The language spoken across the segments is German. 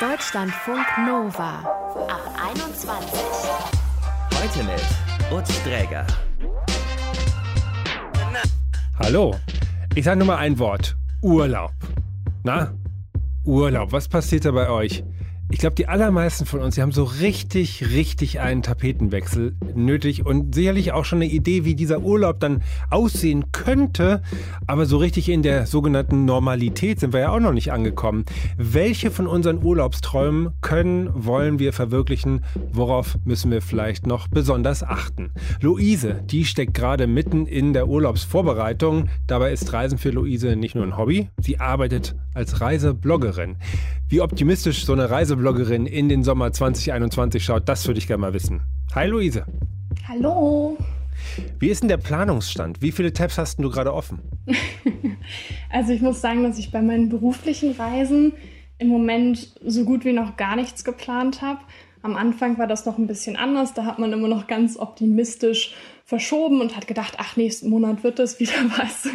Deutschlandfunk Nova ab 21. Heute mit Utz Dräger. Hallo, ich sage nur mal ein Wort. Urlaub. Na? Urlaub, was passiert da bei euch? Ich glaube, die allermeisten von uns, die haben so richtig, richtig einen Tapetenwechsel nötig und sicherlich auch schon eine Idee, wie dieser Urlaub dann aussehen könnte. Aber so richtig in der sogenannten Normalität sind wir ja auch noch nicht angekommen. Welche von unseren Urlaubsträumen können, wollen wir verwirklichen? Worauf müssen wir vielleicht noch besonders achten? Luise, die steckt gerade mitten in der Urlaubsvorbereitung. Dabei ist Reisen für Luise nicht nur ein Hobby, sie arbeitet als Reisebloggerin. Wie optimistisch so eine Reisebloggerin in den Sommer 2021 schaut, das würde ich gerne mal wissen. Hi Luise. Hallo. Wie ist denn der Planungsstand? Wie viele Tabs hast du gerade offen? also ich muss sagen, dass ich bei meinen beruflichen Reisen im Moment so gut wie noch gar nichts geplant habe. Am Anfang war das noch ein bisschen anders. Da hat man immer noch ganz optimistisch verschoben und hat gedacht, ach, nächsten Monat wird das wieder was.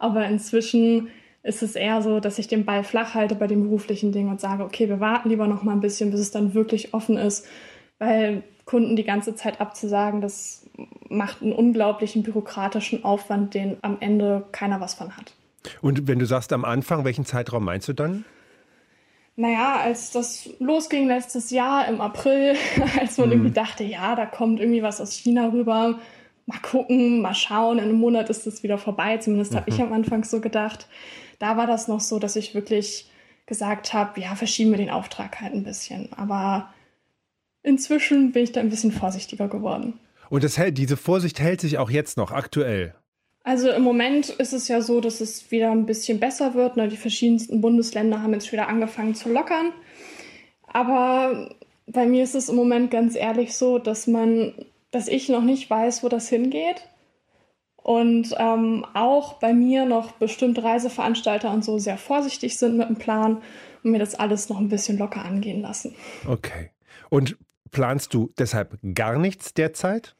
Aber inzwischen ist es eher so, dass ich den Ball flach halte bei den beruflichen Dingen und sage, okay, wir warten lieber noch mal ein bisschen, bis es dann wirklich offen ist, weil Kunden die ganze Zeit abzusagen, das macht einen unglaublichen bürokratischen Aufwand, den am Ende keiner was von hat. Und wenn du sagst am Anfang, welchen Zeitraum meinst du dann? Naja, als das losging letztes Jahr im April, als man mhm. irgendwie dachte, ja, da kommt irgendwie was aus China rüber, mal gucken, mal schauen, in einem Monat ist es wieder vorbei, zumindest mhm. habe ich am Anfang so gedacht da war das noch so, dass ich wirklich gesagt habe, ja, verschieben wir den Auftrag halt ein bisschen. Aber inzwischen bin ich da ein bisschen vorsichtiger geworden. Und das hält, diese Vorsicht hält sich auch jetzt noch aktuell. Also im Moment ist es ja so, dass es wieder ein bisschen besser wird. Ne? Die verschiedensten Bundesländer haben jetzt wieder angefangen zu lockern. Aber bei mir ist es im Moment ganz ehrlich so, dass man, dass ich noch nicht weiß, wo das hingeht. Und ähm, auch bei mir noch bestimmte Reiseveranstalter und so sehr vorsichtig sind mit dem Plan und mir das alles noch ein bisschen locker angehen lassen. Okay. Und planst du deshalb gar nichts derzeit?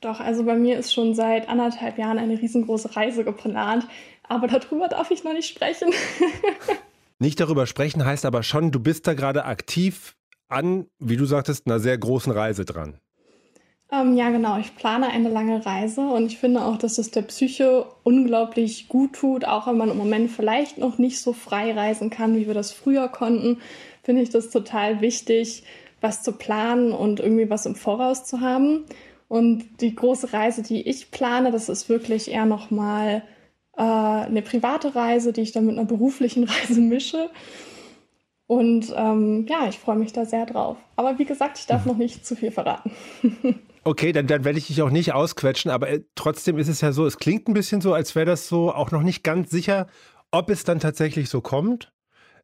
Doch, also bei mir ist schon seit anderthalb Jahren eine riesengroße Reise geplant, aber darüber darf ich noch nicht sprechen. nicht darüber sprechen heißt aber schon, du bist da gerade aktiv an, wie du sagtest, einer sehr großen Reise dran. Ähm, ja, genau. Ich plane eine lange Reise und ich finde auch, dass es der Psyche unglaublich gut tut, auch wenn man im Moment vielleicht noch nicht so frei reisen kann, wie wir das früher konnten, finde ich das total wichtig, was zu planen und irgendwie was im Voraus zu haben. Und die große Reise, die ich plane, das ist wirklich eher nochmal äh, eine private Reise, die ich dann mit einer beruflichen Reise mische. Und ähm, ja, ich freue mich da sehr drauf. Aber wie gesagt, ich darf noch nicht zu viel verraten. Okay, dann, dann werde ich dich auch nicht ausquetschen, aber äh, trotzdem ist es ja so, es klingt ein bisschen so, als wäre das so auch noch nicht ganz sicher, ob es dann tatsächlich so kommt.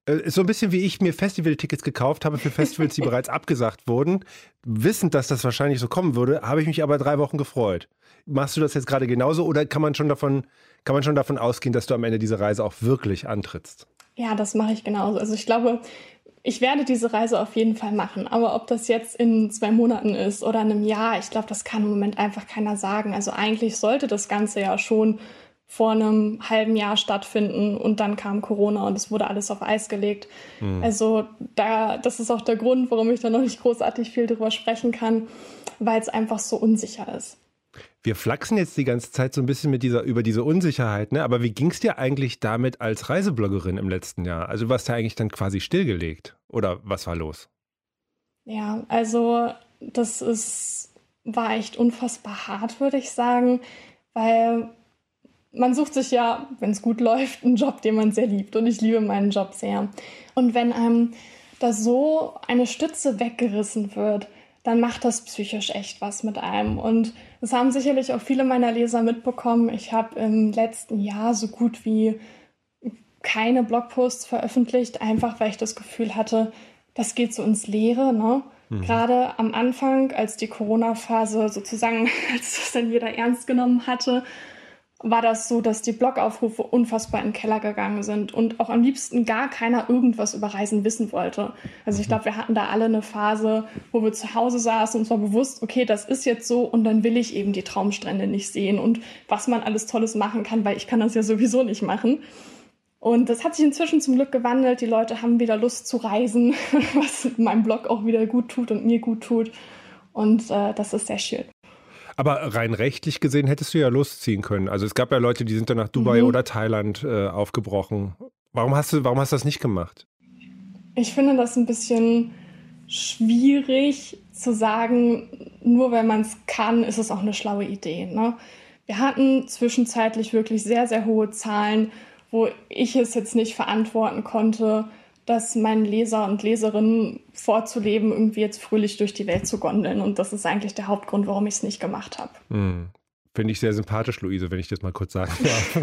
Äh, so ein bisschen wie ich mir Festivaltickets gekauft habe für Festivals, die bereits abgesagt wurden. Wissend, dass das wahrscheinlich so kommen würde, habe ich mich aber drei Wochen gefreut. Machst du das jetzt gerade genauso oder kann man schon davon, kann man schon davon ausgehen, dass du am Ende diese Reise auch wirklich antrittst? Ja, das mache ich genauso. Also ich glaube, ich werde diese Reise auf jeden Fall machen. Aber ob das jetzt in zwei Monaten ist oder in einem Jahr, ich glaube, das kann im Moment einfach keiner sagen. Also eigentlich sollte das Ganze ja schon vor einem halben Jahr stattfinden und dann kam Corona und es wurde alles auf Eis gelegt. Mhm. Also da, das ist auch der Grund, warum ich da noch nicht großartig viel drüber sprechen kann, weil es einfach so unsicher ist. Wir flachsen jetzt die ganze Zeit so ein bisschen mit dieser, über diese Unsicherheit, ne? Aber wie ging es dir eigentlich damit als Reisebloggerin im letzten Jahr? Also du warst ja eigentlich dann quasi stillgelegt. Oder was war los? Ja, also das ist, war echt unfassbar hart, würde ich sagen, weil man sucht sich ja, wenn es gut läuft, einen Job, den man sehr liebt. Und ich liebe meinen Job sehr. Und wenn einem da so eine Stütze weggerissen wird, dann macht das psychisch echt was mit einem. Und das haben sicherlich auch viele meiner Leser mitbekommen. Ich habe im letzten Jahr so gut wie keine Blogposts veröffentlicht, einfach weil ich das Gefühl hatte, das geht so ins Leere. Ne? Mhm. Gerade am Anfang, als die Corona-Phase sozusagen, als das dann jeder ernst genommen hatte, war das so, dass die Blogaufrufe unfassbar in den Keller gegangen sind und auch am liebsten gar keiner irgendwas über Reisen wissen wollte. Also ich glaube, wir hatten da alle eine Phase, wo wir zu Hause saßen und uns war bewusst, okay, das ist jetzt so und dann will ich eben die Traumstrände nicht sehen und was man alles Tolles machen kann, weil ich kann das ja sowieso nicht machen. Und das hat sich inzwischen zum Glück gewandelt. Die Leute haben wieder Lust zu reisen, was meinem Blog auch wieder gut tut und mir gut tut. Und äh, das ist sehr schön. Aber rein rechtlich gesehen hättest du ja losziehen können. Also es gab ja Leute, die sind dann nach Dubai mhm. oder Thailand äh, aufgebrochen. Warum hast du, warum hast du das nicht gemacht? Ich finde das ein bisschen schwierig zu sagen, nur wenn man es kann, ist es auch eine schlaue Idee. Ne? Wir hatten zwischenzeitlich wirklich sehr, sehr hohe Zahlen, wo ich es jetzt nicht verantworten konnte, das meinen Leser und Leserinnen vorzuleben, irgendwie jetzt fröhlich durch die Welt zu gondeln. Und das ist eigentlich der Hauptgrund, warum ich es nicht gemacht habe. Hm. Finde ich sehr sympathisch, Luise, wenn ich das mal kurz sagen darf.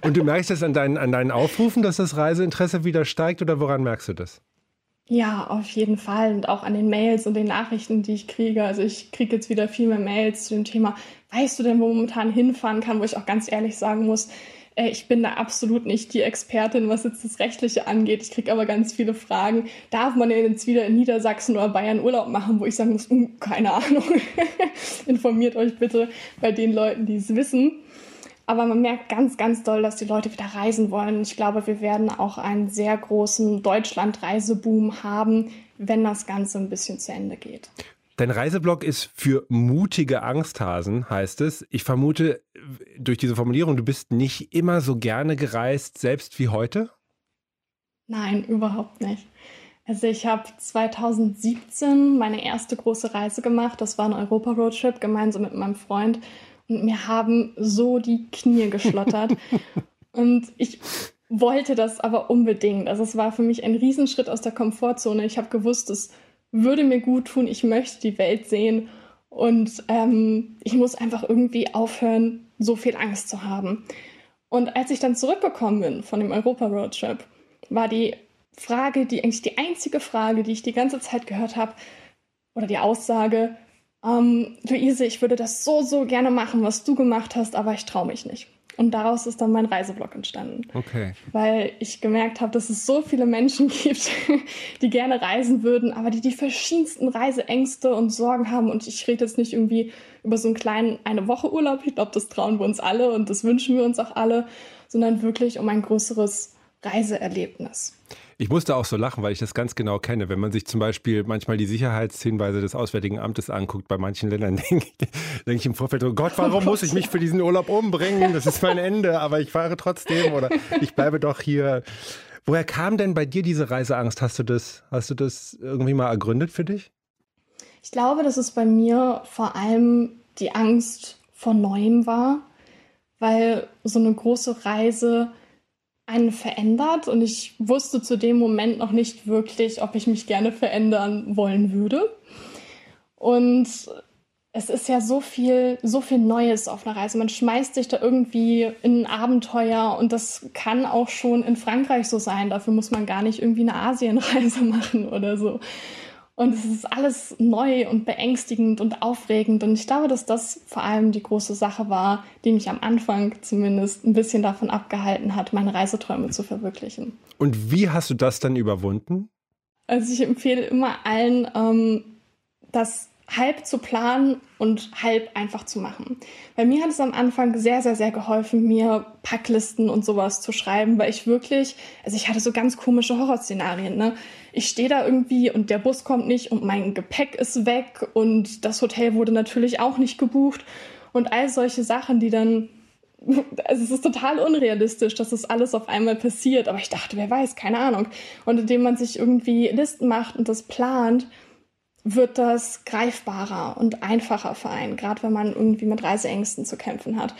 und du merkst es an deinen, an deinen Aufrufen, dass das Reiseinteresse wieder steigt oder woran merkst du das? Ja, auf jeden Fall. Und auch an den Mails und den Nachrichten, die ich kriege. Also ich kriege jetzt wieder viel mehr Mails zu dem Thema, weißt du denn, wo man momentan hinfahren kann, wo ich auch ganz ehrlich sagen muss, ich bin da absolut nicht die Expertin, was jetzt das Rechtliche angeht. Ich kriege aber ganz viele Fragen. Darf man denn jetzt wieder in Niedersachsen oder Bayern Urlaub machen, wo ich sagen muss, hm, keine Ahnung. Informiert euch bitte bei den Leuten, die es wissen. Aber man merkt ganz, ganz doll, dass die Leute wieder reisen wollen. Ich glaube, wir werden auch einen sehr großen Deutschland-Reiseboom haben, wenn das Ganze ein bisschen zu Ende geht. Dein Reiseblog ist für mutige Angsthasen, heißt es. Ich vermute durch diese Formulierung, du bist nicht immer so gerne gereist, selbst wie heute? Nein, überhaupt nicht. Also ich habe 2017 meine erste große Reise gemacht. Das war ein Europa-Roadtrip gemeinsam mit meinem Freund. Und mir haben so die Knie geschlottert. und ich wollte das aber unbedingt. Also es war für mich ein Riesenschritt aus der Komfortzone. Ich habe gewusst, es würde mir gut tun, ich möchte die Welt sehen und ähm, ich muss einfach irgendwie aufhören, so viel Angst zu haben. Und als ich dann zurückgekommen bin von dem Europa-Roadtrip, war die Frage, die eigentlich die einzige Frage, die ich die ganze Zeit gehört habe, oder die Aussage, ähm, Luise, ich würde das so, so gerne machen, was du gemacht hast, aber ich traue mich nicht. Und daraus ist dann mein Reiseblog entstanden. Okay. Weil ich gemerkt habe, dass es so viele Menschen gibt, die gerne reisen würden, aber die die verschiedensten Reiseängste und Sorgen haben. Und ich rede jetzt nicht irgendwie über so einen kleinen eine Woche Urlaub. Ich glaube, das trauen wir uns alle und das wünschen wir uns auch alle, sondern wirklich um ein größeres Reiseerlebnis. Ich musste auch so lachen, weil ich das ganz genau kenne. Wenn man sich zum Beispiel manchmal die Sicherheitshinweise des Auswärtigen Amtes anguckt, bei manchen Ländern denke ich, denk ich im Vorfeld, oh Gott, warum muss ich mich für diesen Urlaub umbringen? Das ist mein Ende, aber ich fahre trotzdem oder ich bleibe doch hier. Woher kam denn bei dir diese Reiseangst? Hast du das, hast du das irgendwie mal ergründet für dich? Ich glaube, dass es bei mir vor allem die Angst vor Neuem war, weil so eine große Reise einen verändert und ich wusste zu dem Moment noch nicht wirklich, ob ich mich gerne verändern wollen würde. Und es ist ja so viel, so viel Neues auf einer Reise. Man schmeißt sich da irgendwie in ein Abenteuer und das kann auch schon in Frankreich so sein. Dafür muss man gar nicht irgendwie eine Asienreise machen oder so. Und es ist alles neu und beängstigend und aufregend. Und ich glaube, dass das vor allem die große Sache war, die mich am Anfang zumindest ein bisschen davon abgehalten hat, meine Reiseträume zu verwirklichen. Und wie hast du das dann überwunden? Also ich empfehle immer allen, ähm, das halb zu planen und halb einfach zu machen. Bei mir hat es am Anfang sehr, sehr, sehr geholfen, mir Packlisten und sowas zu schreiben, weil ich wirklich, also ich hatte so ganz komische Horrorszenarien, ne? Ich stehe da irgendwie und der Bus kommt nicht und mein Gepäck ist weg und das Hotel wurde natürlich auch nicht gebucht und all solche Sachen, die dann also es ist total unrealistisch, dass das alles auf einmal passiert, aber ich dachte, wer weiß, keine Ahnung. Und indem man sich irgendwie Listen macht und das plant, wird das greifbarer und einfacher für einen, gerade wenn man irgendwie mit Reiseängsten zu kämpfen hat.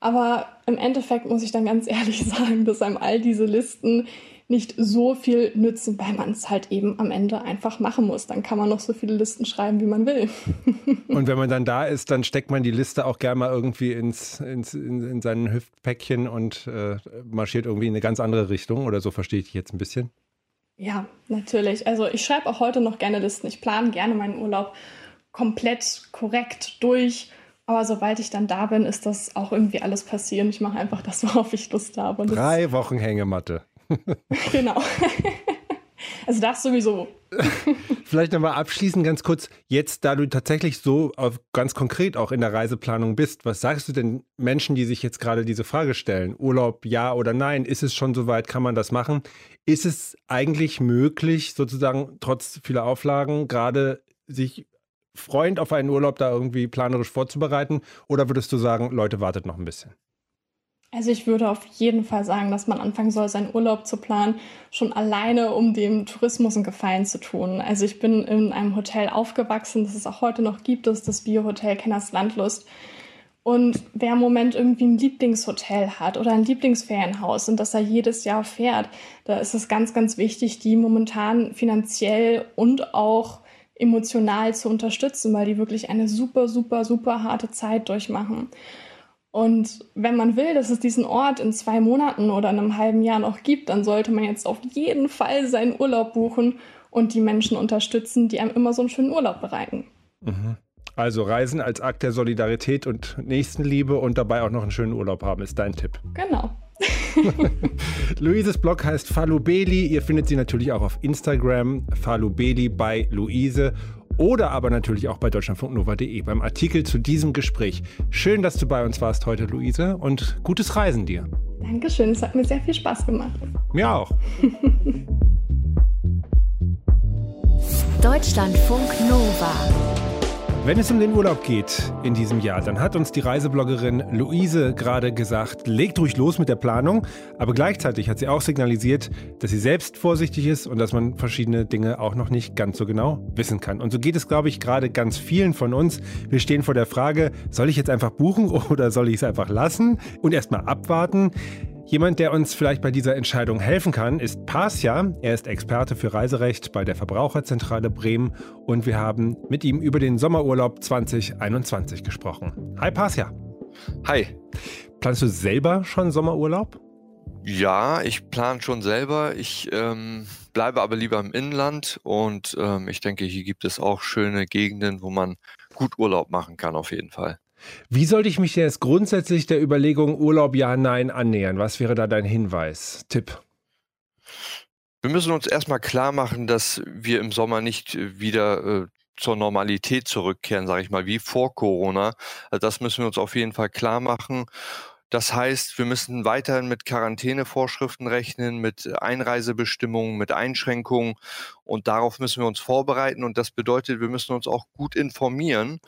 Aber im Endeffekt muss ich dann ganz ehrlich sagen, dass einem all diese Listen nicht so viel nützen, weil man es halt eben am Ende einfach machen muss. Dann kann man noch so viele Listen schreiben, wie man will. Und wenn man dann da ist, dann steckt man die Liste auch gerne mal irgendwie ins, ins, in, in seinen Hüftpäckchen und äh, marschiert irgendwie in eine ganz andere Richtung. Oder so verstehe ich dich jetzt ein bisschen. Ja, natürlich. Also ich schreibe auch heute noch gerne Listen. Ich plane gerne meinen Urlaub komplett korrekt durch. Aber sobald ich dann da bin, ist das auch irgendwie alles passiert. Ich mache einfach das, worauf ich Lust habe. Drei Wochen Hängematte. genau. Also das sowieso. Vielleicht nochmal abschließend ganz kurz, jetzt da du tatsächlich so ganz konkret auch in der Reiseplanung bist, was sagst du denn Menschen, die sich jetzt gerade diese Frage stellen? Urlaub ja oder nein? Ist es schon soweit? Kann man das machen? Ist es eigentlich möglich, sozusagen trotz vieler Auflagen gerade sich freund auf einen Urlaub da irgendwie planerisch vorzubereiten? Oder würdest du sagen, Leute, wartet noch ein bisschen? Also ich würde auf jeden Fall sagen, dass man anfangen soll, seinen Urlaub zu planen, schon alleine, um dem Tourismus einen Gefallen zu tun. Also ich bin in einem Hotel aufgewachsen, das es auch heute noch gibt, das ist das Biohotel Kenners Landlust. Und wer im Moment irgendwie ein Lieblingshotel hat oder ein Lieblingsferienhaus und das er jedes Jahr fährt, da ist es ganz, ganz wichtig, die momentan finanziell und auch emotional zu unterstützen, weil die wirklich eine super, super, super harte Zeit durchmachen. Und wenn man will, dass es diesen Ort in zwei Monaten oder einem halben Jahr noch gibt, dann sollte man jetzt auf jeden Fall seinen Urlaub buchen und die Menschen unterstützen, die einem immer so einen schönen Urlaub bereiten. Mhm. Also Reisen als Akt der Solidarität und Nächstenliebe und dabei auch noch einen schönen Urlaub haben, ist dein Tipp. Genau. Luises Blog heißt Falubeli. Ihr findet sie natürlich auch auf Instagram. Falubeli bei Luise oder aber natürlich auch bei deutschlandfunknova.de beim Artikel zu diesem Gespräch. Schön, dass du bei uns warst heute, Luise, und gutes Reisen dir. Dankeschön, es hat mir sehr viel Spaß gemacht. Mir auch. Deutschlandfunk Nova. Wenn es um den Urlaub geht in diesem Jahr, dann hat uns die Reisebloggerin Luise gerade gesagt, legt ruhig los mit der Planung, aber gleichzeitig hat sie auch signalisiert, dass sie selbst vorsichtig ist und dass man verschiedene Dinge auch noch nicht ganz so genau wissen kann. Und so geht es, glaube ich, gerade ganz vielen von uns. Wir stehen vor der Frage, soll ich jetzt einfach buchen oder soll ich es einfach lassen und erstmal abwarten? Jemand, der uns vielleicht bei dieser Entscheidung helfen kann, ist Pasja. Er ist Experte für Reiserecht bei der Verbraucherzentrale Bremen und wir haben mit ihm über den Sommerurlaub 2021 gesprochen. Hi Pasja. Hi. Planst du selber schon Sommerurlaub? Ja, ich plane schon selber. Ich ähm, bleibe aber lieber im Inland und ähm, ich denke, hier gibt es auch schöne Gegenden, wo man gut Urlaub machen kann, auf jeden Fall. Wie sollte ich mich jetzt grundsätzlich der Überlegung Urlaub ja, nein annähern? Was wäre da dein Hinweis, Tipp? Wir müssen uns erstmal klar machen, dass wir im Sommer nicht äh, wieder äh, zur Normalität zurückkehren, sage ich mal, wie vor Corona. Also das müssen wir uns auf jeden Fall klar machen. Das heißt, wir müssen weiterhin mit Quarantänevorschriften rechnen, mit Einreisebestimmungen, mit Einschränkungen und darauf müssen wir uns vorbereiten und das bedeutet, wir müssen uns auch gut informieren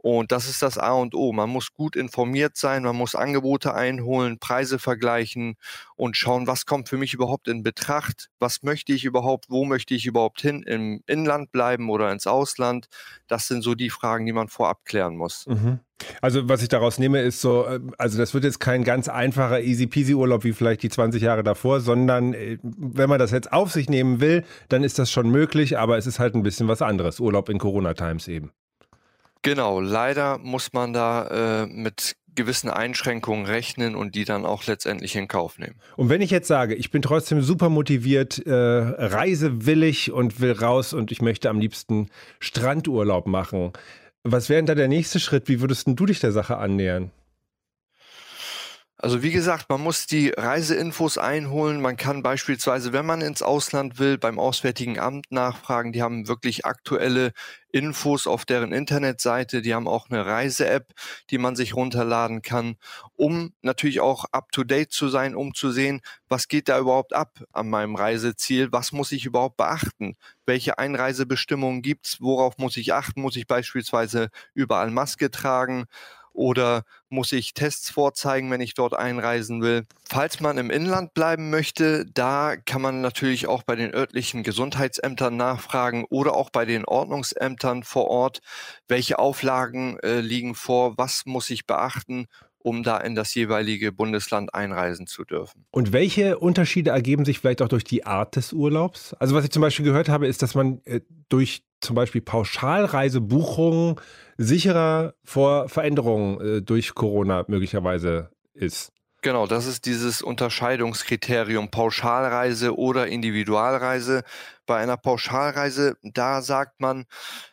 und das ist das A und O. Man muss gut informiert sein, man muss Angebote einholen, Preise vergleichen und schauen, was kommt für mich überhaupt in Betracht, was möchte ich überhaupt, wo möchte ich überhaupt hin, im Inland bleiben oder ins Ausland. Das sind so die Fragen, die man vorab klären muss. Mhm. Also was ich daraus nehme, ist so, äh, also das wird jetzt kein ganz einfacher Easy-Peasy-Urlaub wie vielleicht die 20 Jahre davor, sondern äh, wenn man das jetzt auf sich nehmen will, dann ist das schon möglich, aber es ist halt ein bisschen was anderes. Urlaub in Corona-Times eben. Genau, leider muss man da äh, mit gewissen Einschränkungen rechnen und die dann auch letztendlich in Kauf nehmen. Und wenn ich jetzt sage, ich bin trotzdem super motiviert, äh, reisewillig und will raus und ich möchte am liebsten Strandurlaub machen, was wäre denn da der nächste Schritt? Wie würdest du dich der Sache annähern? Also wie gesagt, man muss die Reiseinfos einholen. Man kann beispielsweise, wenn man ins Ausland will, beim Auswärtigen Amt nachfragen. Die haben wirklich aktuelle Infos auf deren Internetseite. Die haben auch eine Reise-App, die man sich runterladen kann, um natürlich auch up-to-date zu sein, um zu sehen, was geht da überhaupt ab an meinem Reiseziel, was muss ich überhaupt beachten, welche Einreisebestimmungen gibt's, worauf muss ich achten, muss ich beispielsweise überall Maske tragen, oder muss ich Tests vorzeigen, wenn ich dort einreisen will? Falls man im Inland bleiben möchte, da kann man natürlich auch bei den örtlichen Gesundheitsämtern nachfragen oder auch bei den Ordnungsämtern vor Ort, welche Auflagen äh, liegen vor, was muss ich beachten um da in das jeweilige Bundesland einreisen zu dürfen. Und welche Unterschiede ergeben sich vielleicht auch durch die Art des Urlaubs? Also was ich zum Beispiel gehört habe, ist, dass man äh, durch zum Beispiel Pauschalreisebuchungen sicherer vor Veränderungen äh, durch Corona möglicherweise ist. Genau, das ist dieses Unterscheidungskriterium Pauschalreise oder Individualreise. Bei einer Pauschalreise, da sagt man,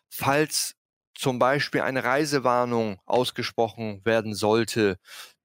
falls zum Beispiel eine Reisewarnung ausgesprochen werden sollte,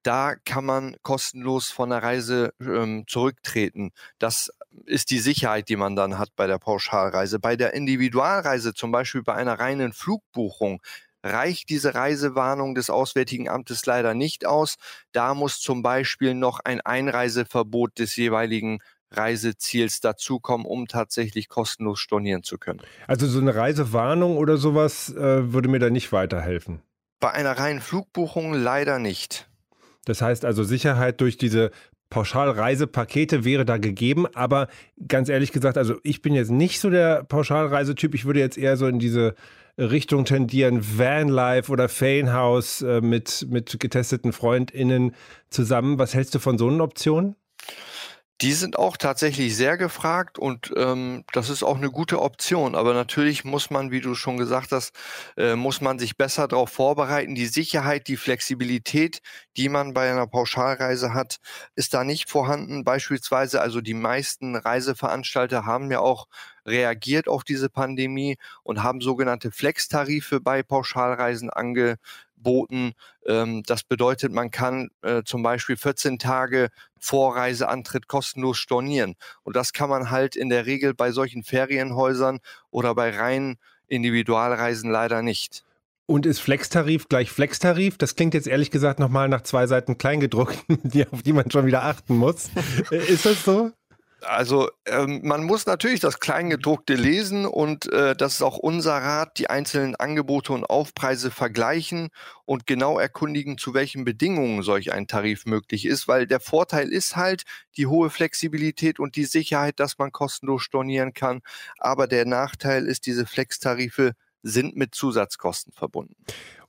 da kann man kostenlos von der Reise ähm, zurücktreten. Das ist die Sicherheit, die man dann hat bei der Pauschalreise. Bei der Individualreise, zum Beispiel bei einer reinen Flugbuchung, reicht diese Reisewarnung des Auswärtigen Amtes leider nicht aus. Da muss zum Beispiel noch ein Einreiseverbot des jeweiligen Reiseziels dazukommen, um tatsächlich kostenlos stornieren zu können. Also so eine Reisewarnung oder sowas äh, würde mir da nicht weiterhelfen. Bei einer reinen Flugbuchung leider nicht. Das heißt also Sicherheit durch diese Pauschalreisepakete wäre da gegeben, aber ganz ehrlich gesagt, also ich bin jetzt nicht so der Pauschalreisetyp. Ich würde jetzt eher so in diese Richtung tendieren, Vanlife oder Fanehouse äh, mit, mit getesteten FreundInnen zusammen. Was hältst du von so einer Option? Die sind auch tatsächlich sehr gefragt und ähm, das ist auch eine gute Option. Aber natürlich muss man, wie du schon gesagt hast, äh, muss man sich besser darauf vorbereiten. Die Sicherheit, die Flexibilität, die man bei einer Pauschalreise hat, ist da nicht vorhanden. Beispielsweise, also die meisten Reiseveranstalter haben ja auch reagiert auf diese Pandemie und haben sogenannte Flex-Tarife bei Pauschalreisen ange, boten. Ähm, das bedeutet, man kann äh, zum Beispiel 14 Tage vor Reiseantritt kostenlos stornieren. Und das kann man halt in der Regel bei solchen Ferienhäusern oder bei reinen Individualreisen leider nicht. Und ist Flextarif gleich Flextarif? Das klingt jetzt ehrlich gesagt nochmal nach zwei Seiten Kleingedruckt, auf die man schon wieder achten muss. Äh, ist das so? Also ähm, man muss natürlich das Kleingedruckte lesen und äh, das ist auch unser Rat, die einzelnen Angebote und Aufpreise vergleichen und genau erkundigen, zu welchen Bedingungen solch ein Tarif möglich ist, weil der Vorteil ist halt die hohe Flexibilität und die Sicherheit, dass man kostenlos stornieren kann, aber der Nachteil ist, diese Flextarife sind mit Zusatzkosten verbunden.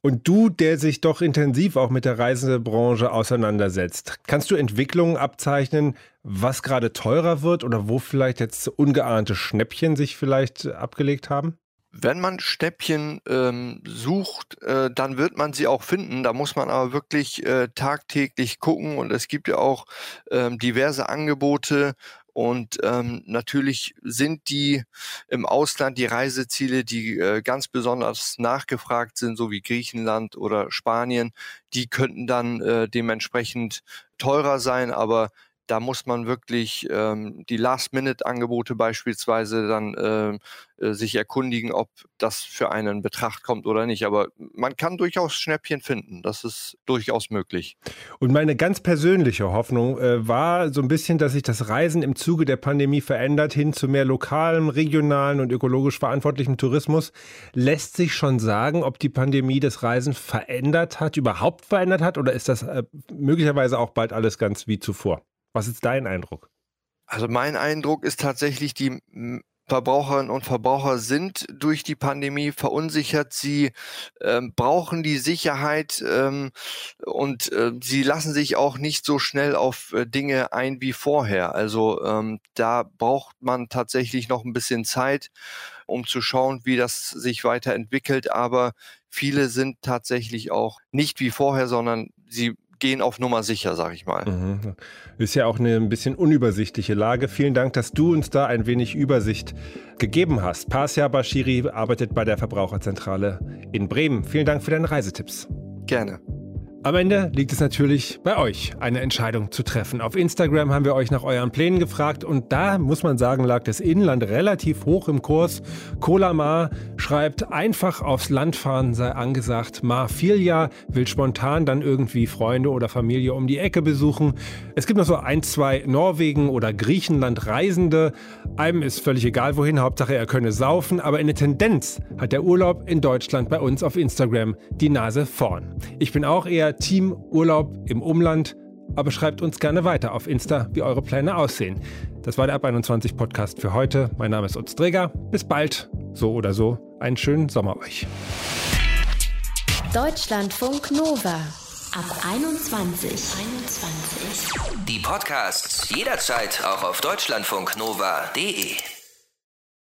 Und du, der sich doch intensiv auch mit der Reisebranche auseinandersetzt, kannst du Entwicklungen abzeichnen, was gerade teurer wird oder wo vielleicht jetzt ungeahnte Schnäppchen sich vielleicht abgelegt haben? Wenn man Schnäppchen ähm, sucht, äh, dann wird man sie auch finden. Da muss man aber wirklich äh, tagtäglich gucken und es gibt ja auch ähm, diverse Angebote und ähm, natürlich sind die im Ausland die Reiseziele, die äh, ganz besonders nachgefragt sind, so wie Griechenland oder Spanien, die könnten dann äh, dementsprechend teurer sein, aber da muss man wirklich ähm, die Last-Minute-Angebote beispielsweise dann äh, äh, sich erkundigen, ob das für einen in Betracht kommt oder nicht. Aber man kann durchaus Schnäppchen finden. Das ist durchaus möglich. Und meine ganz persönliche Hoffnung äh, war so ein bisschen, dass sich das Reisen im Zuge der Pandemie verändert hin zu mehr lokalem, regionalen und ökologisch verantwortlichem Tourismus. Lässt sich schon sagen, ob die Pandemie das Reisen verändert hat, überhaupt verändert hat oder ist das äh, möglicherweise auch bald alles ganz wie zuvor? Was ist dein Eindruck? Also mein Eindruck ist tatsächlich, die Verbraucherinnen und Verbraucher sind durch die Pandemie verunsichert. Sie ähm, brauchen die Sicherheit ähm, und äh, sie lassen sich auch nicht so schnell auf äh, Dinge ein wie vorher. Also ähm, da braucht man tatsächlich noch ein bisschen Zeit, um zu schauen, wie das sich weiterentwickelt. Aber viele sind tatsächlich auch nicht wie vorher, sondern sie gehen auf Nummer sicher, sag ich mal. Mhm. Ist ja auch eine ein bisschen unübersichtliche Lage. Vielen Dank, dass du uns da ein wenig Übersicht gegeben hast. Pasja Bashiri arbeitet bei der Verbraucherzentrale in Bremen. Vielen Dank für deine Reisetipps. Gerne. Am Ende liegt es natürlich bei euch, eine Entscheidung zu treffen. Auf Instagram haben wir euch nach euren Plänen gefragt und da muss man sagen, lag das Inland relativ hoch im Kurs. Cola Mar schreibt, einfach aufs Land fahren sei angesagt. Mar Filia will spontan dann irgendwie Freunde oder Familie um die Ecke besuchen. Es gibt noch so ein, zwei Norwegen oder Griechenland Reisende. Einem ist völlig egal wohin, Hauptsache er könne saufen, aber in der Tendenz hat der Urlaub in Deutschland bei uns auf Instagram die Nase vorn. Ich bin auch eher Team Urlaub im Umland. Aber schreibt uns gerne weiter auf Insta, wie eure Pläne aussehen. Das war der Ab 21 Podcast für heute. Mein Name ist Utz Träger. Bis bald. So oder so. Einen schönen Sommer euch. Deutschlandfunk Nova. Ab 21. 21. Die Podcasts jederzeit auch auf deutschlandfunknova.de.